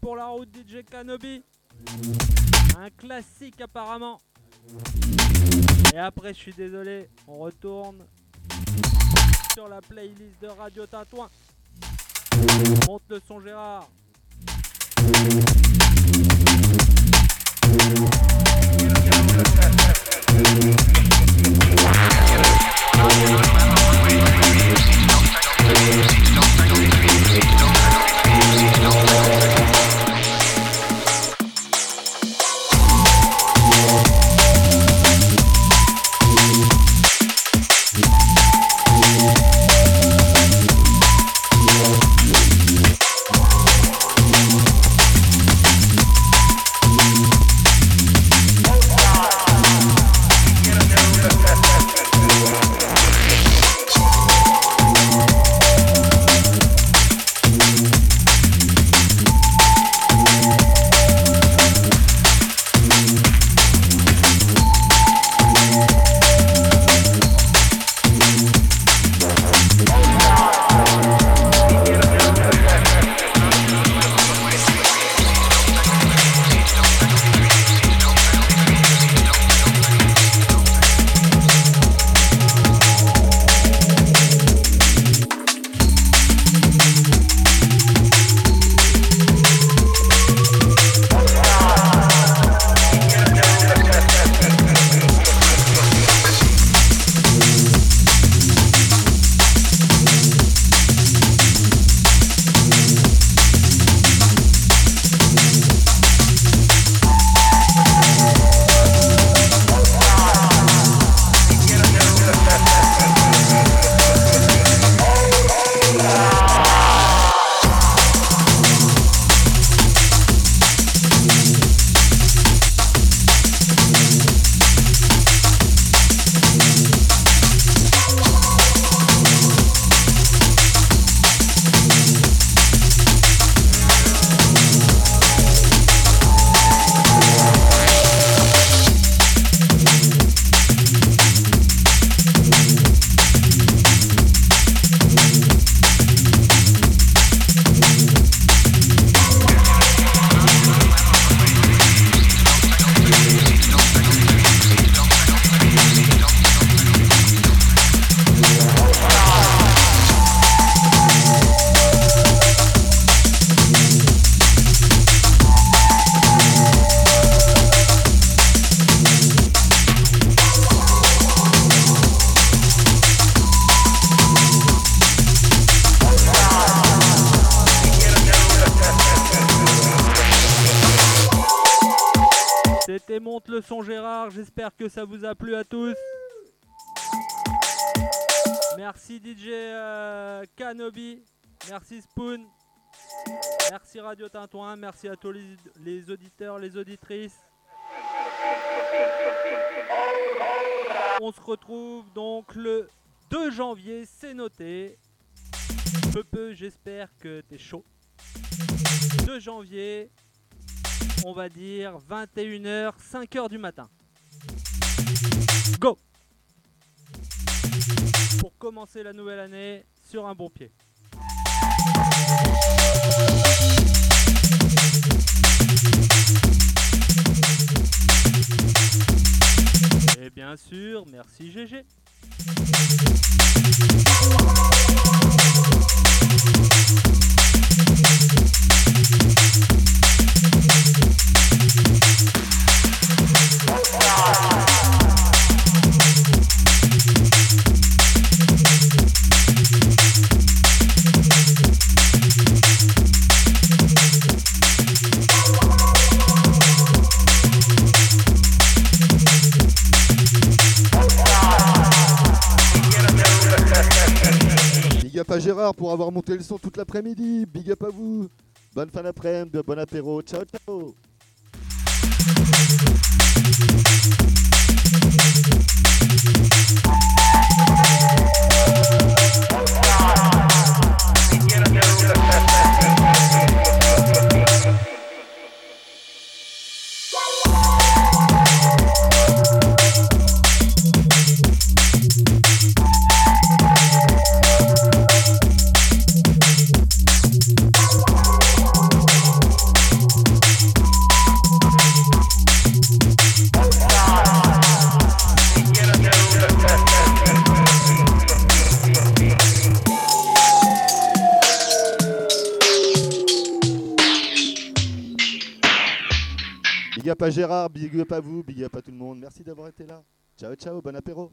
Pour la route DJ Kanobi. Un classique apparemment. Et après, je suis désolé, on retourne sur la playlist de Radio Tintouin. Monte le son Gérard. J'espère que ça vous a plu à tous. Merci DJ euh, Kanobi, merci Spoon, merci Radio Tintouin, merci à tous les, auditeurs, les auditrices. On se retrouve donc le 2 janvier, c'est noté. Peu peu, j'espère que t'es chaud. 2 janvier, on va dire 21h, 5h du matin. Go Pour commencer la nouvelle année sur un bon pied. Et bien sûr, merci GG. Gérard pour avoir monté le son toute l'après-midi. Big up à vous. Bonne fin d'après-midi, bon apéro. Ciao, ciao. Yeah. Up à Gérard, big up à vous, big up à tout le monde. Merci d'avoir été là. Ciao, ciao, bon apéro.